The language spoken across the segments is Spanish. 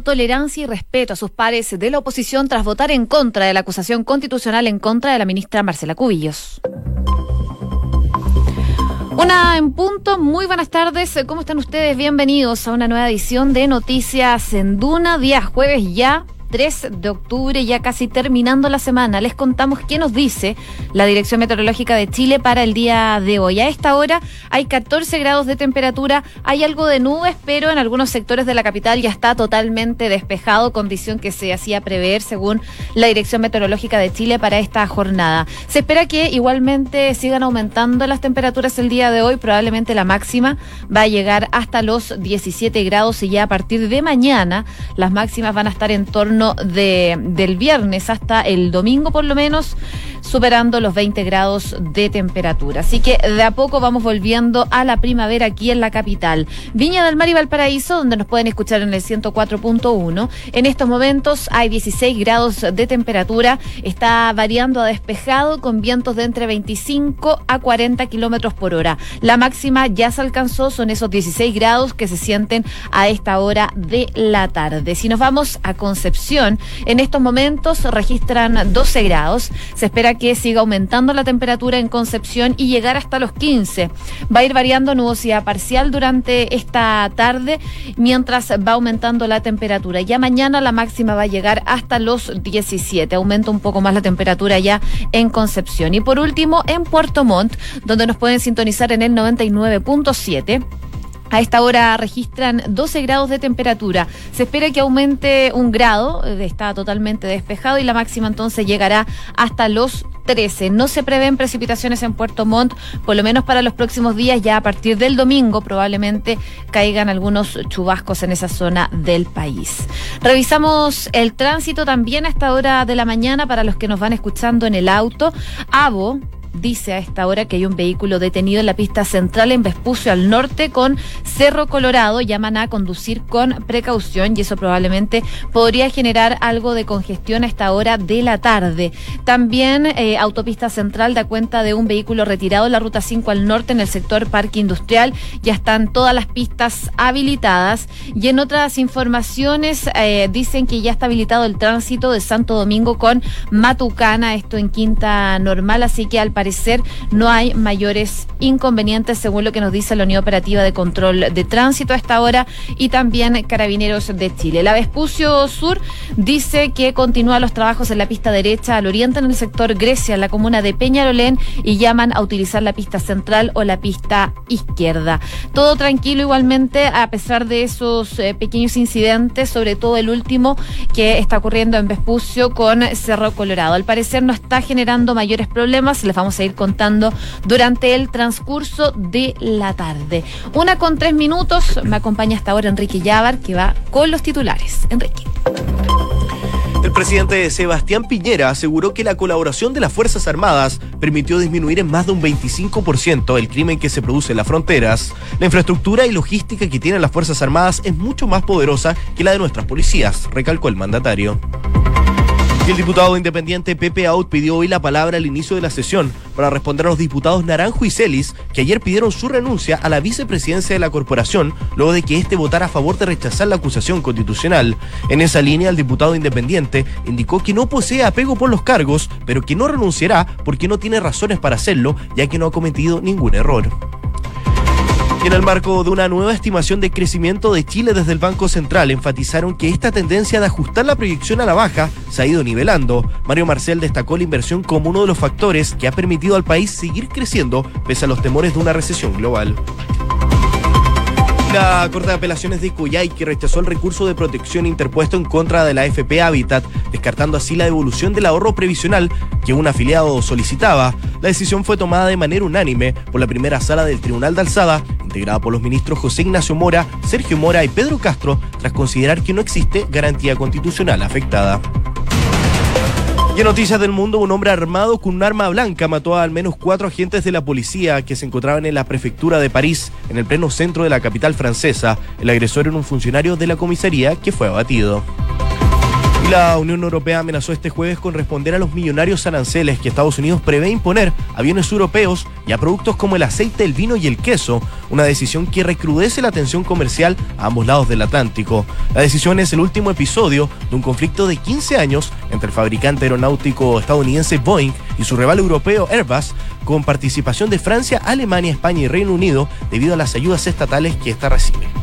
tolerancia y respeto a sus pares de la oposición tras votar en contra de la acusación constitucional en contra de la ministra Marcela Cubillos. Una en punto, muy buenas tardes, ¿cómo están ustedes? Bienvenidos a una nueva edición de Noticias en Duna, día jueves ya, 3 de octubre, ya casi terminando la semana. Les contamos qué nos dice la Dirección Meteorológica de Chile para el día de hoy. A esta hora hay 14 grados de temperatura, hay algo de nubes, pero en algunos sectores de la capital ya está totalmente despejado, condición que se hacía prever según la Dirección Meteorológica de Chile para esta jornada. Se espera que igualmente sigan aumentando las temperaturas el día de hoy, probablemente la máxima va a llegar hasta los 17 grados y ya a partir de mañana las máximas van a estar en torno de, del viernes hasta el domingo por lo menos superando los 20 grados de temperatura. Así que de a poco vamos volviendo a la primavera aquí en la capital. Viña del Mar y Valparaíso, donde nos pueden escuchar en el 104.1. En estos momentos hay 16 grados de temperatura. Está variando a despejado con vientos de entre 25 a 40 kilómetros por hora. La máxima ya se alcanzó, son esos 16 grados que se sienten a esta hora de la tarde. Si nos vamos a Concepción, en estos momentos registran 12 grados. Se espera que siga aumentando la temperatura en Concepción y llegar hasta los 15. Va a ir variando nubosidad parcial durante esta tarde mientras va aumentando la temperatura. Ya mañana la máxima va a llegar hasta los 17. Aumenta un poco más la temperatura ya en Concepción. Y por último, en Puerto Montt, donde nos pueden sintonizar en el 99.7. A esta hora registran 12 grados de temperatura. Se espera que aumente un grado, eh, está totalmente despejado y la máxima entonces llegará hasta los 13. No se prevén precipitaciones en Puerto Montt, por lo menos para los próximos días, ya a partir del domingo probablemente caigan algunos chubascos en esa zona del país. Revisamos el tránsito también a esta hora de la mañana para los que nos van escuchando en el auto. Avo dice a esta hora que hay un vehículo detenido en la pista central en Vespucio al norte con Cerro Colorado. Llaman a conducir con precaución y eso probablemente podría generar algo de congestión a esta hora de la tarde. También eh, autopista central da cuenta de un vehículo retirado en la ruta 5 al norte en el sector Parque Industrial. Ya están todas las pistas habilitadas y en otras informaciones eh, dicen que ya está habilitado el tránsito de Santo Domingo con Matucana, esto en Quinta Normal, así que al no hay mayores inconvenientes según lo que nos dice la Unión Operativa de Control de Tránsito a esta hora y también Carabineros de Chile. La Vespucio Sur dice que continúa los trabajos en la pista derecha al oriente en el sector Grecia, en la comuna de Peñarolén y llaman a utilizar la pista central o la pista izquierda. Todo tranquilo igualmente a pesar de esos eh, pequeños incidentes, sobre todo el último que está ocurriendo en Vespucio con Cerro Colorado. Al parecer no está generando mayores problemas, les vamos a ir contando durante el transcurso de la tarde. Una con tres minutos, me acompaña hasta ahora Enrique Llávar, que va con los titulares. Enrique. El presidente Sebastián Piñera aseguró que la colaboración de las Fuerzas Armadas permitió disminuir en más de un 25% el crimen que se produce en las fronteras. La infraestructura y logística que tienen las Fuerzas Armadas es mucho más poderosa que la de nuestras policías, recalcó el mandatario. El diputado independiente Pepe Out pidió hoy la palabra al inicio de la sesión para responder a los diputados Naranjo y Celis, que ayer pidieron su renuncia a la vicepresidencia de la corporación, luego de que éste votara a favor de rechazar la acusación constitucional. En esa línea, el diputado independiente indicó que no posee apego por los cargos, pero que no renunciará porque no tiene razones para hacerlo, ya que no ha cometido ningún error. En el marco de una nueva estimación de crecimiento de Chile desde el Banco Central, enfatizaron que esta tendencia de ajustar la proyección a la baja se ha ido nivelando. Mario Marcel destacó la inversión como uno de los factores que ha permitido al país seguir creciendo pese a los temores de una recesión global. La Corte de Apelaciones de Cuyay que rechazó el recurso de protección interpuesto en contra de la FP Habitat, descartando así la devolución del ahorro previsional que un afiliado solicitaba. La decisión fue tomada de manera unánime por la primera sala del Tribunal de Alzada, integrada por los ministros José Ignacio Mora, Sergio Mora y Pedro Castro, tras considerar que no existe garantía constitucional afectada. Y en noticias del mundo, un hombre armado con un arma blanca mató a al menos cuatro agentes de la policía que se encontraban en la prefectura de París, en el pleno centro de la capital francesa. El agresor era un funcionario de la comisaría que fue abatido. La Unión Europea amenazó este jueves con responder a los millonarios aranceles que Estados Unidos prevé imponer a aviones europeos y a productos como el aceite, el vino y el queso, una decisión que recrudece la tensión comercial a ambos lados del Atlántico. La decisión es el último episodio de un conflicto de 15 años entre el fabricante aeronáutico estadounidense Boeing y su rival europeo Airbus, con participación de Francia, Alemania, España y Reino Unido debido a las ayudas estatales que ésta recibe.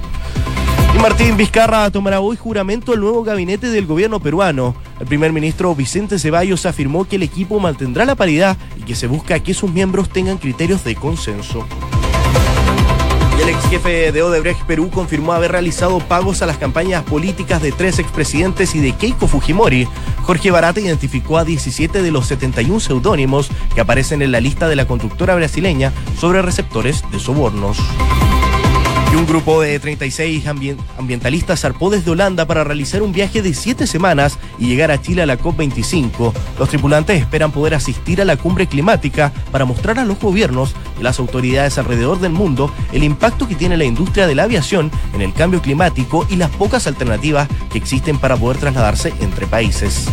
Martín Vizcarra tomará hoy juramento al nuevo gabinete del gobierno peruano. El primer ministro Vicente Ceballos afirmó que el equipo mantendrá la paridad y que se busca que sus miembros tengan criterios de consenso. el ex jefe de Odebrecht Perú confirmó haber realizado pagos a las campañas políticas de tres expresidentes y de Keiko Fujimori. Jorge Barata identificó a 17 de los 71 seudónimos que aparecen en la lista de la conductora brasileña sobre receptores de sobornos. Un grupo de 36 ambientalistas zarpó desde Holanda para realizar un viaje de siete semanas y llegar a Chile a la COP25. Los tripulantes esperan poder asistir a la cumbre climática para mostrar a los gobiernos y las autoridades alrededor del mundo el impacto que tiene la industria de la aviación en el cambio climático y las pocas alternativas que existen para poder trasladarse entre países.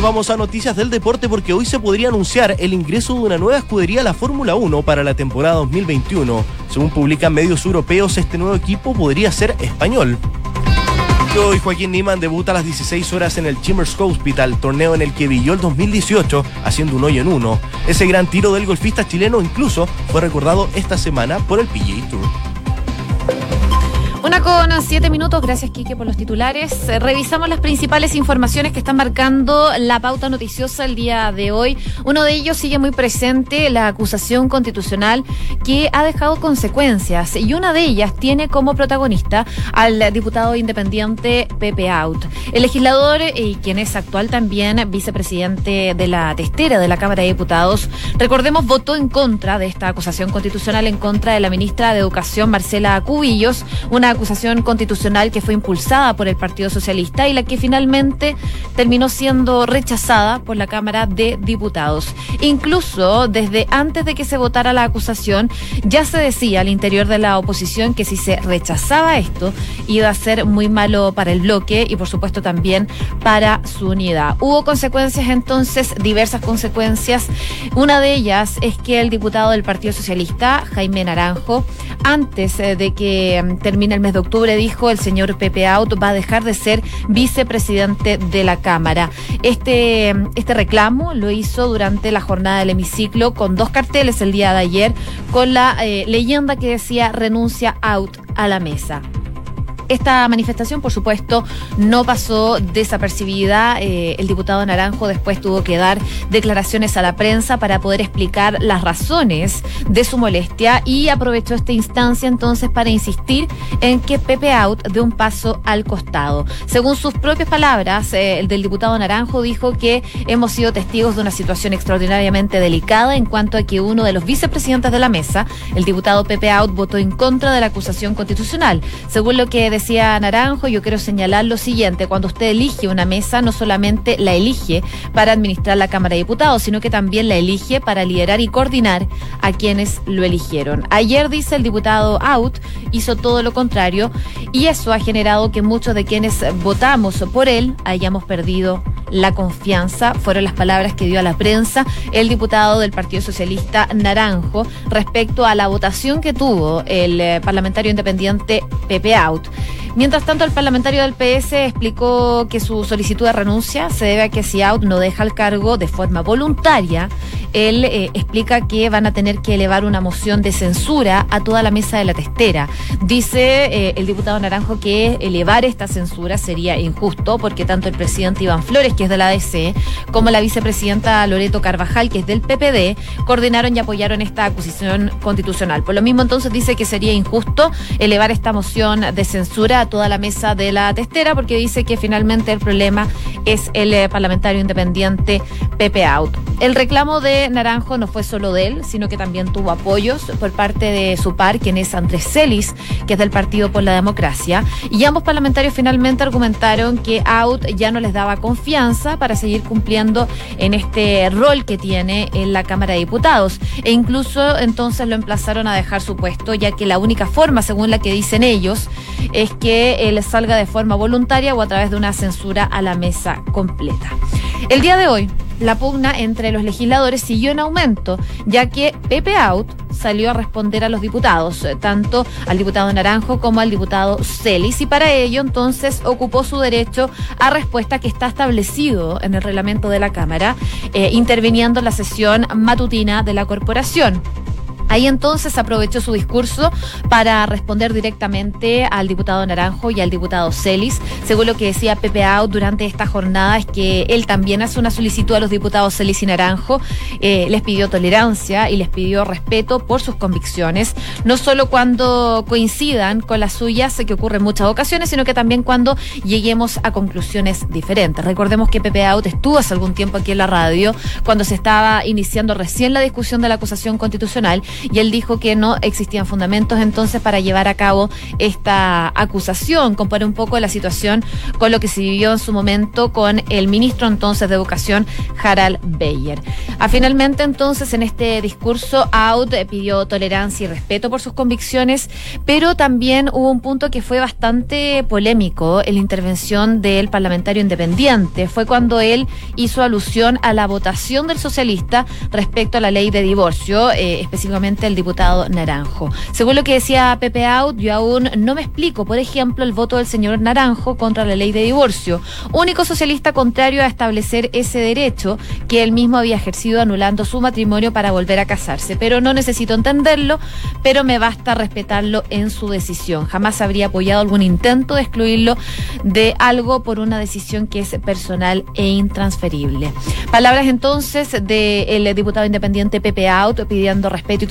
Vamos a noticias del deporte porque hoy se podría anunciar el ingreso de una nueva escudería a la Fórmula 1 para la temporada 2021. Según publican medios europeos, este nuevo equipo podría ser español. Hoy Joaquín Niman debuta a las 16 horas en el Chimers Hospital, torneo en el que brilló el 2018 haciendo un hoyo en uno. Ese gran tiro del golfista chileno incluso fue recordado esta semana por el PGA Tour. Una con siete minutos, gracias Quique por los titulares. Eh, revisamos las principales informaciones que están marcando la pauta noticiosa el día de hoy. Uno de ellos sigue muy presente, la acusación constitucional que ha dejado consecuencias y una de ellas tiene como protagonista al diputado independiente Pepe Out. El legislador eh, y quien es actual también vicepresidente de la testera de la Cámara de Diputados, recordemos, votó en contra de esta acusación constitucional en contra de la ministra de Educación Marcela Cubillos, una acusación constitucional que fue impulsada por el Partido Socialista y la que finalmente terminó siendo rechazada por la Cámara de Diputados. Incluso desde antes de que se votara la acusación, ya se decía al interior de la oposición que si se rechazaba esto, iba a ser muy malo para el bloque y por supuesto también para su unidad. Hubo consecuencias entonces, diversas consecuencias. Una de ellas es que el diputado del Partido Socialista, Jaime Naranjo, antes eh, de que mm, termine el mes de octubre, dijo el señor Pepe Out va a dejar de ser vicepresidente de la Cámara. Este, este reclamo lo hizo durante la jornada del hemiciclo con dos carteles el día de ayer con la eh, leyenda que decía renuncia Out a la mesa. Esta manifestación, por supuesto, no pasó desapercibida. Eh, el diputado Naranjo después tuvo que dar declaraciones a la prensa para poder explicar las razones de su molestia y aprovechó esta instancia entonces para insistir en que Pepe Out dé un paso al costado. Según sus propias palabras, eh, el del diputado Naranjo dijo que hemos sido testigos de una situación extraordinariamente delicada en cuanto a que uno de los vicepresidentes de la mesa, el diputado Pepe Out, votó en contra de la acusación constitucional. Según lo que decía Naranjo, yo quiero señalar lo siguiente, cuando usted elige una mesa, no solamente la elige para administrar la Cámara de Diputados, sino que también la elige para liderar y coordinar a quienes lo eligieron. Ayer, dice el diputado Out, hizo todo lo contrario y eso ha generado que muchos de quienes votamos por él hayamos perdido la confianza, fueron las palabras que dio a la prensa el diputado del Partido Socialista Naranjo respecto a la votación que tuvo el eh, parlamentario independiente Pepe Out. Mientras tanto, el parlamentario del PS explicó que su solicitud de renuncia se debe a que si Out no deja el cargo de forma voluntaria, él eh, explica que van a tener que elevar una moción de censura a toda la mesa de la testera. Dice eh, el diputado Naranjo que elevar esta censura sería injusto porque tanto el presidente Iván Flores, que es de la ADC, como la vicepresidenta Loreto Carvajal, que es del PPD, coordinaron y apoyaron esta acusación constitucional. Por lo mismo, entonces dice que sería injusto elevar esta moción de censura a toda la mesa de la testera porque dice que finalmente el problema es el eh, parlamentario independiente Pepe Out. El reclamo de Naranjo no fue solo de él, sino que también tuvo apoyos por parte de su par, quien es Andrés Celis, que es del Partido por la Democracia. Y ambos parlamentarios finalmente argumentaron que Out ya no les daba confianza para seguir cumpliendo en este rol que tiene en la Cámara de Diputados. E incluso entonces lo emplazaron a dejar su puesto, ya que la única forma, según la que dicen ellos, es que él salga de forma voluntaria o a través de una censura a la mesa completa. El día de hoy, la pugna entre los legisladores siguió en aumento, ya que Pepe Out salió a responder a los diputados, eh, tanto al diputado Naranjo como al diputado Celis, y para ello entonces ocupó su derecho a respuesta que está establecido en el reglamento de la Cámara, eh, interviniendo en la sesión matutina de la corporación. Ahí entonces aprovechó su discurso para responder directamente al diputado Naranjo y al diputado Celis. Según lo que decía Pepe Out durante esta jornada, es que él también hace una solicitud a los diputados Celis y Naranjo. Eh, les pidió tolerancia y les pidió respeto por sus convicciones, no solo cuando coincidan con las suyas, que ocurre en muchas ocasiones, sino que también cuando lleguemos a conclusiones diferentes. Recordemos que Pepe Out estuvo hace algún tiempo aquí en la radio, cuando se estaba iniciando recién la discusión de la acusación constitucional y él dijo que no existían fundamentos entonces para llevar a cabo esta acusación. Compara un poco la situación con lo que se vivió en su momento con el ministro entonces de Educación, Harald Beyer. Ah, finalmente entonces en este discurso Out pidió tolerancia y respeto por sus convicciones, pero también hubo un punto que fue bastante polémico en la intervención del parlamentario independiente. Fue cuando él hizo alusión a la votación del socialista respecto a la ley de divorcio, eh, específicamente el diputado Naranjo. Según lo que decía Pepe Out, yo aún no me explico, por ejemplo, el voto del señor Naranjo contra la ley de divorcio, único socialista contrario a establecer ese derecho que él mismo había ejercido anulando su matrimonio para volver a casarse. Pero no necesito entenderlo, pero me basta respetarlo en su decisión. Jamás habría apoyado algún intento de excluirlo de algo por una decisión que es personal e intransferible. Palabras entonces del diputado independiente Pepe Out pidiendo respeto y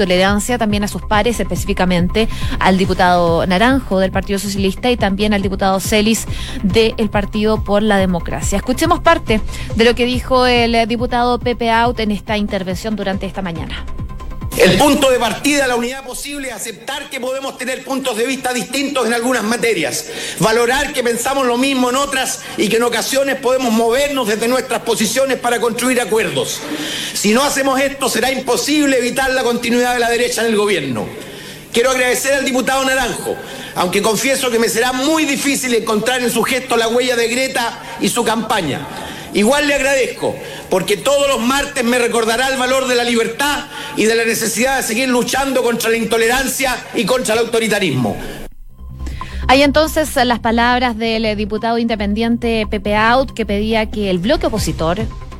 también a sus pares, específicamente al diputado Naranjo del Partido Socialista y también al diputado Celis del Partido por la Democracia. Escuchemos parte de lo que dijo el diputado Pepe Out en esta intervención durante esta mañana. El punto de partida, la unidad posible es aceptar que podemos tener puntos de vista distintos en algunas materias, valorar que pensamos lo mismo en otras y que en ocasiones podemos movernos desde nuestras posiciones para construir acuerdos. Si no hacemos esto, será imposible evitar la continuidad de la derecha en el gobierno. Quiero agradecer al diputado Naranjo, aunque confieso que me será muy difícil encontrar en su gesto la huella de Greta y su campaña. Igual le agradezco, porque todos los martes me recordará el valor de la libertad y de la necesidad de seguir luchando contra la intolerancia y contra el autoritarismo. Hay entonces las palabras del diputado independiente Pepe Out que pedía que el bloque opositor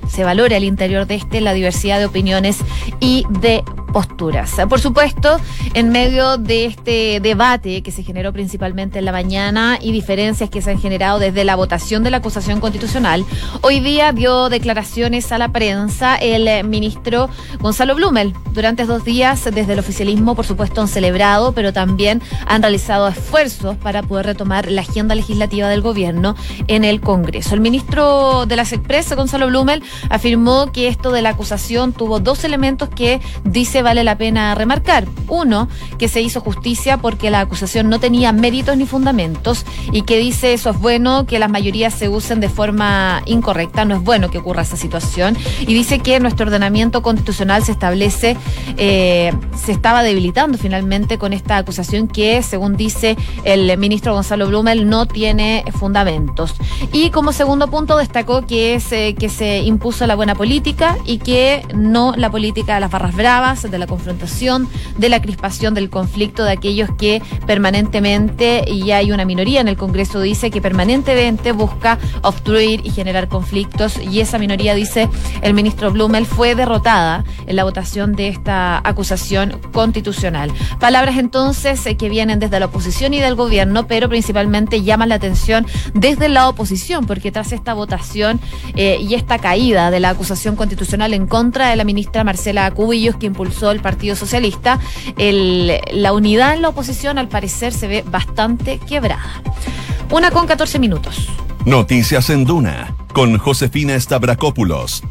se valore al interior de este la diversidad de opiniones y de posturas. Por supuesto, en medio de este debate que se generó principalmente en la mañana y diferencias que se han generado desde la votación de la acusación constitucional, hoy día dio declaraciones a la prensa el ministro Gonzalo Blumel. Durante dos días, desde el oficialismo, por supuesto, han celebrado, pero también han realizado esfuerzos para poder retomar la agenda legislativa del gobierno en el Congreso. El ministro de las Expresas, Gonzalo Blumel, afirmó que esto de la acusación tuvo dos elementos que dice vale la pena remarcar. Uno, que se hizo justicia porque la acusación no tenía méritos ni fundamentos y que dice eso es bueno que las mayorías se usen de forma incorrecta, no es bueno que ocurra esa situación. Y dice que nuestro ordenamiento constitucional se establece, eh, se estaba debilitando finalmente con esta acusación que, según dice el ministro Gonzalo Blumel, no tiene fundamentos. Y como segundo punto destacó que es que se impuso la buena política y que no la política de las barras bravas, de la confrontación, de la crispación, del conflicto, de aquellos que permanentemente, y hay una minoría en el Congreso, dice que permanentemente busca obstruir y generar conflictos, y esa minoría, dice el ministro Blumel, fue derrotada en la votación de esta acusación constitucional. Palabras entonces eh, que vienen desde la oposición y del gobierno, pero principalmente llaman la atención desde la oposición, porque tras esta votación eh, y esta caída de la acusación constitucional en contra de la ministra Marcela Cubillos, que impulsó el Partido Socialista, la unidad en la oposición al parecer se ve bastante quebrada. Una con 14 minutos. Noticias en Duna con Josefina Stavrakopoulos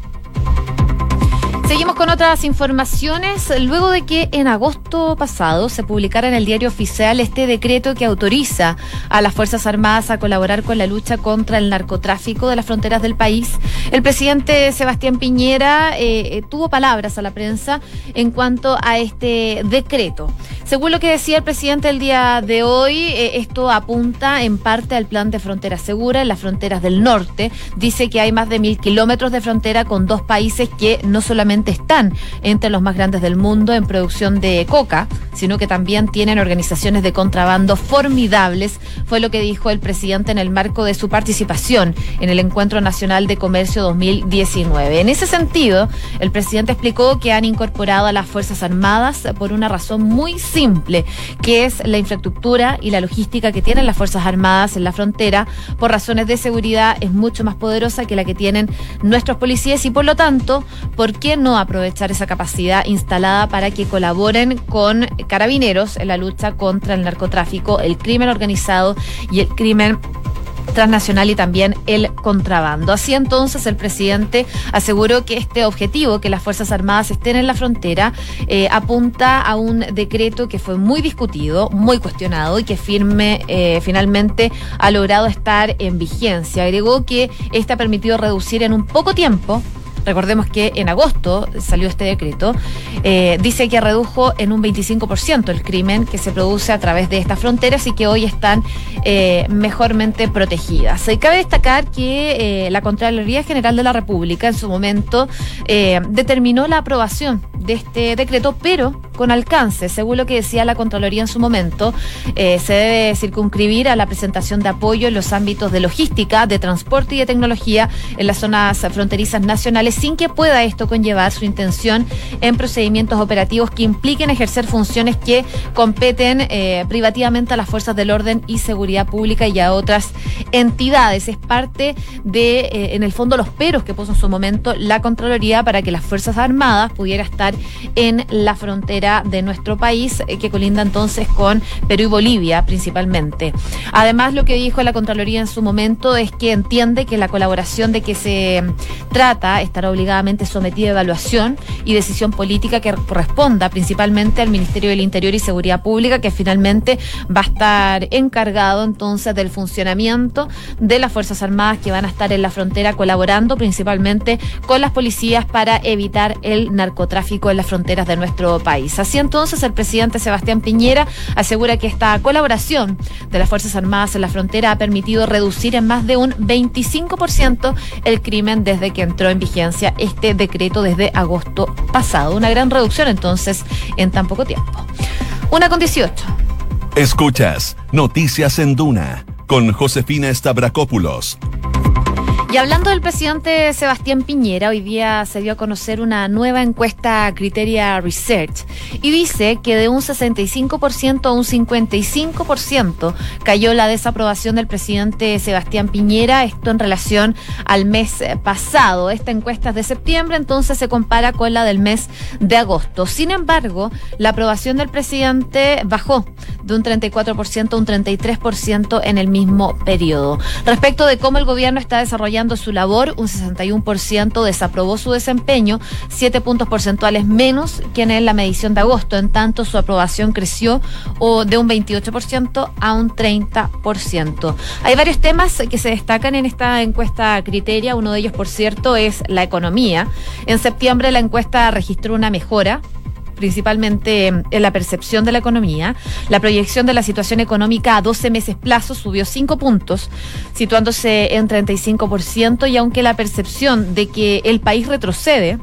Seguimos con otras informaciones. Luego de que en agosto pasado se publicara en el diario oficial este decreto que autoriza a las Fuerzas Armadas a colaborar con la lucha contra el narcotráfico de las fronteras del país, el presidente Sebastián Piñera eh, eh, tuvo palabras a la prensa en cuanto a este decreto. Según lo que decía el presidente el día de hoy, eh, esto apunta en parte al plan de frontera segura en las fronteras del norte. Dice que hay más de mil kilómetros de frontera con dos países que no solamente están entre los más grandes del mundo en producción de coca, sino que también tienen organizaciones de contrabando formidables, fue lo que dijo el presidente en el marco de su participación en el Encuentro Nacional de Comercio 2019. En ese sentido, el presidente explicó que han incorporado a las Fuerzas Armadas por una razón muy simple que es la infraestructura y la logística que tienen las Fuerzas Armadas en la frontera, por razones de seguridad, es mucho más poderosa que la que tienen nuestros policías y por lo tanto, ¿por qué no aprovechar esa capacidad instalada para que colaboren con carabineros en la lucha contra el narcotráfico, el crimen organizado y el crimen transnacional y también el contrabando. Así entonces el presidente aseguró que este objetivo, que las Fuerzas Armadas estén en la frontera, eh, apunta a un decreto que fue muy discutido, muy cuestionado y que firme eh, finalmente ha logrado estar en vigencia. Agregó que este ha permitido reducir en un poco tiempo Recordemos que en agosto salió este decreto. Eh, dice que redujo en un 25% el crimen que se produce a través de estas fronteras y que hoy están eh, mejormente protegidas. Y cabe destacar que eh, la Contraloría General de la República en su momento determinó la aprobación de este decreto, pero con alcance, según lo que decía la Contraloría en su momento, se debe circunscribir a la presentación de apoyo en los ámbitos de logística, de transporte y de tecnología en las zonas fronterizas nacionales sin que pueda esto conllevar su intención en procedimientos operativos que impliquen ejercer funciones que competen eh, privativamente a las fuerzas del orden y seguridad pública y a otras entidades. Es parte de, eh, en el fondo, los peros que puso en su momento la Contraloría para que las Fuerzas Armadas pudiera estar en la frontera de nuestro país, eh, que colinda entonces con Perú y Bolivia principalmente. Además, lo que dijo la Contraloría en su momento es que entiende que la colaboración de que se trata estará obligadamente sometida a evaluación y decisión política que corresponda principalmente al Ministerio del Interior y Seguridad Pública, que finalmente va a estar encargado entonces del funcionamiento de las Fuerzas Armadas que van a estar en la frontera colaborando principalmente con las policías para evitar el narcotráfico en las fronteras de nuestro país. Así entonces el presidente Sebastián Piñera asegura que esta colaboración de las Fuerzas Armadas en la frontera ha permitido reducir en más de un 25% el crimen desde que entró en vigencia este decreto desde agosto pasado. Una gran reducción entonces en tan poco tiempo. Una con 18. Escuchas Noticias en Duna con Josefina Stavrakopoulos y hablando del presidente Sebastián Piñera, hoy día se dio a conocer una nueva encuesta Criteria Research y dice que de un 65% a un 55% cayó la desaprobación del presidente Sebastián Piñera, esto en relación al mes pasado. Esta encuesta es de septiembre, entonces se compara con la del mes de agosto. Sin embargo, la aprobación del presidente bajó de un 34% a un 33% en el mismo periodo. Respecto de cómo el gobierno está desarrollando su labor, un 61% desaprobó su desempeño, 7 puntos porcentuales menos que en la medición de agosto. En tanto, su aprobación creció de un 28% a un 30%. Hay varios temas que se destacan en esta encuesta criteria. Uno de ellos, por cierto, es la economía. En septiembre la encuesta registró una mejora principalmente en la percepción de la economía. La proyección de la situación económica a 12 meses plazo subió 5 puntos, situándose en 35%, y aunque la percepción de que el país retrocede,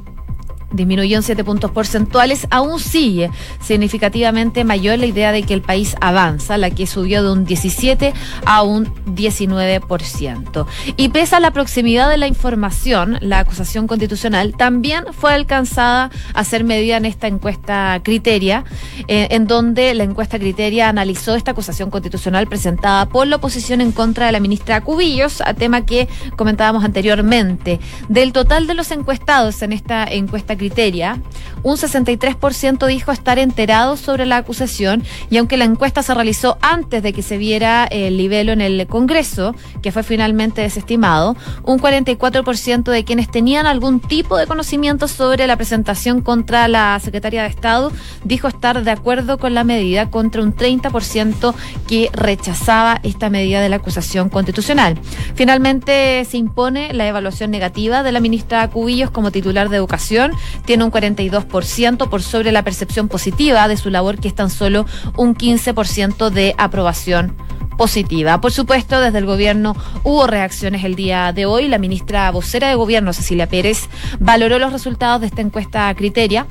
disminuyó en 7 puntos porcentuales, aún sigue significativamente mayor la idea de que el país avanza, la que subió de un 17 a un 19%. Y pese a la proximidad de la información, la acusación constitucional también fue alcanzada a ser medida en esta encuesta criteria, eh, en donde la encuesta criteria analizó esta acusación constitucional presentada por la oposición en contra de la ministra Cubillos, a tema que comentábamos anteriormente. Del total de los encuestados en esta encuesta criteria, Criteria, un 63% dijo estar enterado sobre la acusación y aunque la encuesta se realizó antes de que se viera el libelo en el Congreso, que fue finalmente desestimado, un 44% de quienes tenían algún tipo de conocimiento sobre la presentación contra la Secretaria de Estado dijo estar de acuerdo con la medida contra un 30% que rechazaba esta medida de la acusación constitucional. Finalmente se impone la evaluación negativa de la ministra Cubillos como titular de Educación, tiene un 42% por sobre la percepción positiva de su labor, que es tan solo un 15% de aprobación positiva. Por supuesto, desde el gobierno hubo reacciones el día de hoy. La ministra vocera de gobierno, Cecilia Pérez, valoró los resultados de esta encuesta Criteria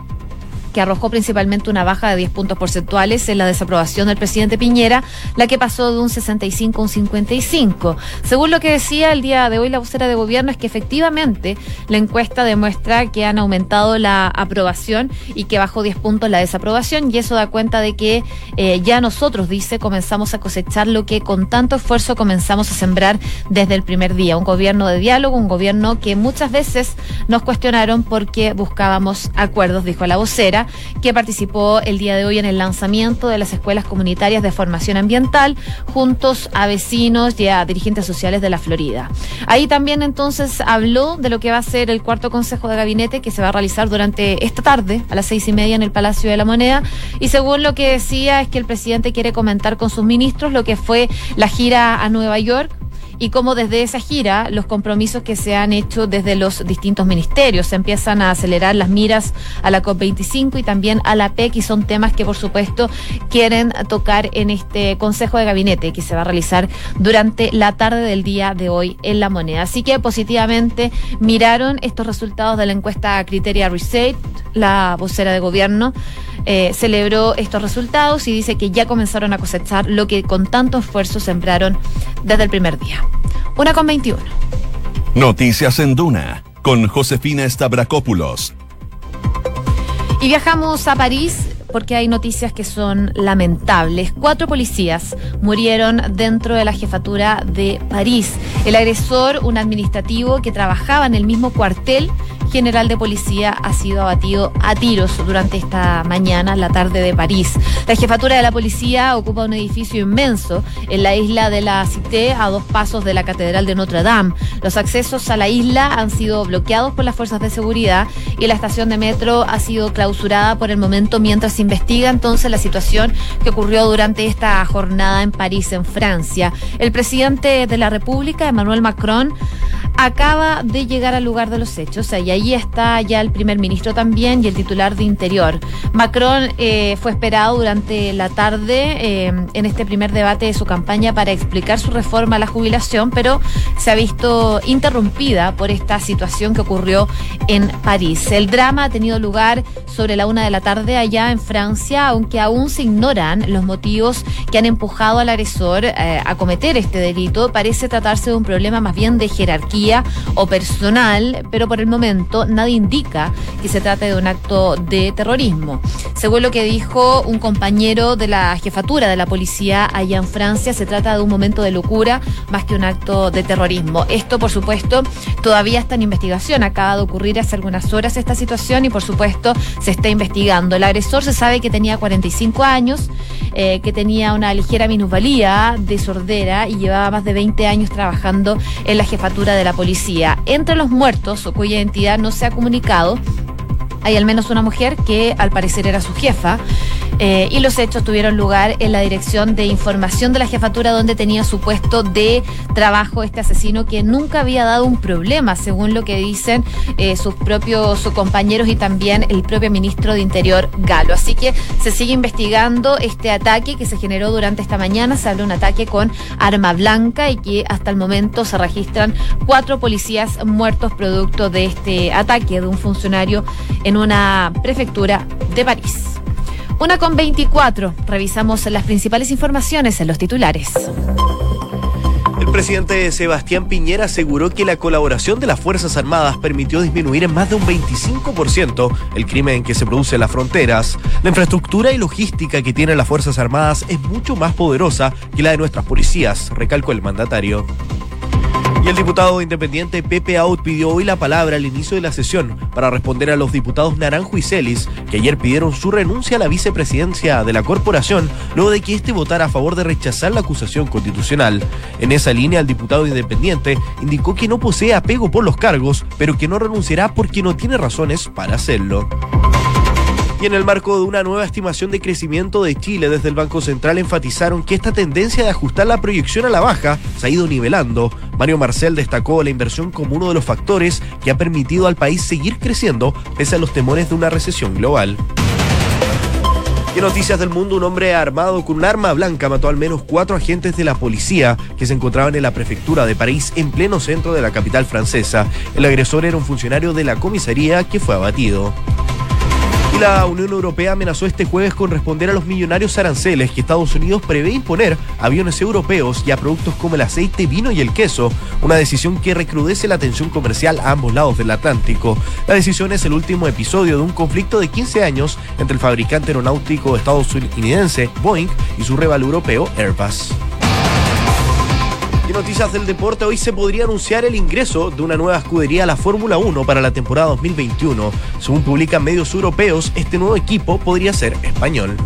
que arrojó principalmente una baja de 10 puntos porcentuales en la desaprobación del presidente Piñera, la que pasó de un 65 a un 55. Según lo que decía el día de hoy la vocera de gobierno, es que efectivamente la encuesta demuestra que han aumentado la aprobación y que bajó 10 puntos la desaprobación, y eso da cuenta de que eh, ya nosotros, dice, comenzamos a cosechar lo que con tanto esfuerzo comenzamos a sembrar desde el primer día. Un gobierno de diálogo, un gobierno que muchas veces nos cuestionaron porque buscábamos acuerdos, dijo la vocera que participó el día de hoy en el lanzamiento de las escuelas comunitarias de formación ambiental, juntos a vecinos y a dirigentes sociales de la Florida. Ahí también entonces habló de lo que va a ser el cuarto consejo de gabinete que se va a realizar durante esta tarde, a las seis y media, en el Palacio de la Moneda. Y según lo que decía, es que el presidente quiere comentar con sus ministros lo que fue la gira a Nueva York y cómo desde esa gira los compromisos que se han hecho desde los distintos ministerios se empiezan a acelerar las miras a la COP25 y también a la PEC y son temas que por supuesto quieren tocar en este Consejo de Gabinete que se va a realizar durante la tarde del día de hoy en la moneda. Así que positivamente miraron estos resultados de la encuesta Criteria Reset, la vocera de gobierno. Eh, celebró estos resultados y dice que ya comenzaron a cosechar lo que con tanto esfuerzo sembraron desde el primer día. Una con 21. Noticias en Duna con Josefina Stavrakopoulos. Y viajamos a París porque hay noticias que son lamentables. Cuatro policías murieron dentro de la jefatura de París. El agresor, un administrativo que trabajaba en el mismo cuartel general de policía ha sido abatido a tiros durante esta mañana, la tarde de París. La jefatura de la policía ocupa un edificio inmenso en la isla de la Cité, a dos pasos de la Catedral de Notre Dame. Los accesos a la isla han sido bloqueados por las fuerzas de seguridad y la estación de metro ha sido clausurada por el momento mientras se investiga entonces la situación que ocurrió durante esta jornada en París, en Francia. El presidente de la República, Emmanuel Macron, acaba de llegar al lugar de los hechos. y ahí está ya el primer ministro también y el titular de Interior. Macron eh, fue esperado durante la tarde eh, en este primer debate de su campaña para explicar su reforma a la jubilación, pero se ha visto interrumpida por esta situación que ocurrió en París. El drama ha tenido lugar sobre la una de la tarde allá en Francia, aunque aún se ignoran los motivos que han empujado al agresor eh, a cometer este delito. Parece tratarse de un problema más bien de jerarquía o personal, pero por el momento nadie indica que se trate de un acto de terrorismo. Según lo que dijo un compañero de la jefatura de la policía allá en Francia, se trata de un momento de locura más que un acto de terrorismo. Esto, por supuesto, todavía está en investigación. Acaba de ocurrir hace algunas horas esta situación y, por supuesto, se está investigando. El agresor se sabe que tenía 45 años, eh, que tenía una ligera minusvalía de sordera y llevaba más de 20 años trabajando en la jefatura de la policía. Entre los muertos, cuya identidad no se ha comunicado, hay al menos una mujer que al parecer era su jefa. Eh, y los hechos tuvieron lugar en la dirección de información de la jefatura donde tenía su puesto de trabajo este asesino que nunca había dado un problema, según lo que dicen eh, sus propios compañeros y también el propio ministro de Interior Galo. Así que se sigue investigando este ataque que se generó durante esta mañana. Se habla de un ataque con arma blanca y que hasta el momento se registran cuatro policías muertos producto de este ataque de un funcionario en una prefectura de París. Una con 24. Revisamos las principales informaciones en los titulares. El presidente Sebastián Piñera aseguró que la colaboración de las Fuerzas Armadas permitió disminuir en más de un 25% el crimen que se produce en las fronteras. La infraestructura y logística que tienen las Fuerzas Armadas es mucho más poderosa que la de nuestras policías, recalcó el mandatario. Y el diputado independiente Pepe Out pidió hoy la palabra al inicio de la sesión para responder a los diputados Naranjo y Celis, que ayer pidieron su renuncia a la vicepresidencia de la corporación luego de que éste votara a favor de rechazar la acusación constitucional. En esa línea, el diputado independiente indicó que no posee apego por los cargos, pero que no renunciará porque no tiene razones para hacerlo. Y en el marco de una nueva estimación de crecimiento de Chile desde el Banco Central enfatizaron que esta tendencia de ajustar la proyección a la baja se ha ido nivelando. Mario Marcel destacó la inversión como uno de los factores que ha permitido al país seguir creciendo pese a los temores de una recesión global. Y en noticias del mundo, un hombre armado con un arma blanca mató al menos cuatro agentes de la policía que se encontraban en la prefectura de París en pleno centro de la capital francesa. El agresor era un funcionario de la comisaría que fue abatido. La Unión Europea amenazó este jueves con responder a los millonarios aranceles que Estados Unidos prevé imponer a aviones europeos y a productos como el aceite, vino y el queso, una decisión que recrudece la tensión comercial a ambos lados del Atlántico. La decisión es el último episodio de un conflicto de 15 años entre el fabricante aeronáutico estadounidense Boeing y su rival europeo Airbus. Y noticias del deporte, hoy se podría anunciar el ingreso de una nueva escudería a la Fórmula 1 para la temporada 2021. Según publican medios europeos, este nuevo equipo podría ser español.